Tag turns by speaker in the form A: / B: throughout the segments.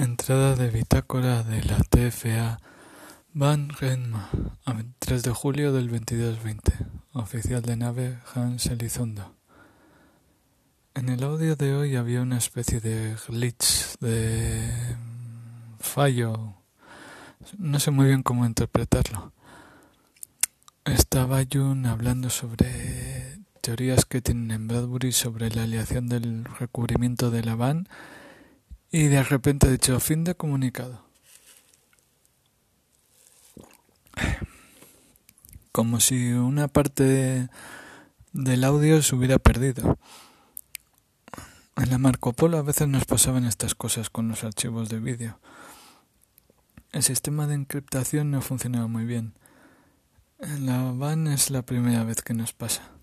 A: Entrada de bitácora de la TFA Van Renma, 3 de julio del 2220. Oficial de nave Hans Elizondo. En el audio de hoy había una especie de glitch, de fallo. No sé muy bien cómo interpretarlo. Estaba Jun hablando sobre teorías que tienen en Bradbury sobre la aleación del recubrimiento de la van y de repente ha dicho fin de comunicado. Como si una parte del audio se hubiera perdido. En la Marco Polo a veces nos pasaban estas cosas con los archivos de vídeo. El sistema de encriptación no funcionaba muy bien. En la van es la primera vez que nos pasa.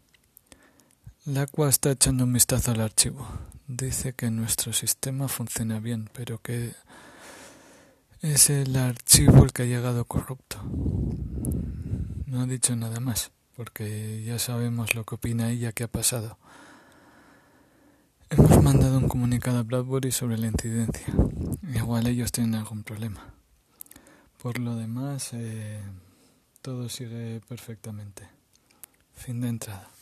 A: La Aqua está echando un vistazo al archivo dice que nuestro sistema funciona bien, pero que es el archivo el que ha llegado corrupto. No ha dicho nada más, porque ya sabemos lo que opina ella que ha pasado. Hemos mandado un comunicado a Bradbury sobre la incidencia. Igual ellos tienen algún problema. Por lo demás, eh, todo sigue perfectamente. Fin de entrada.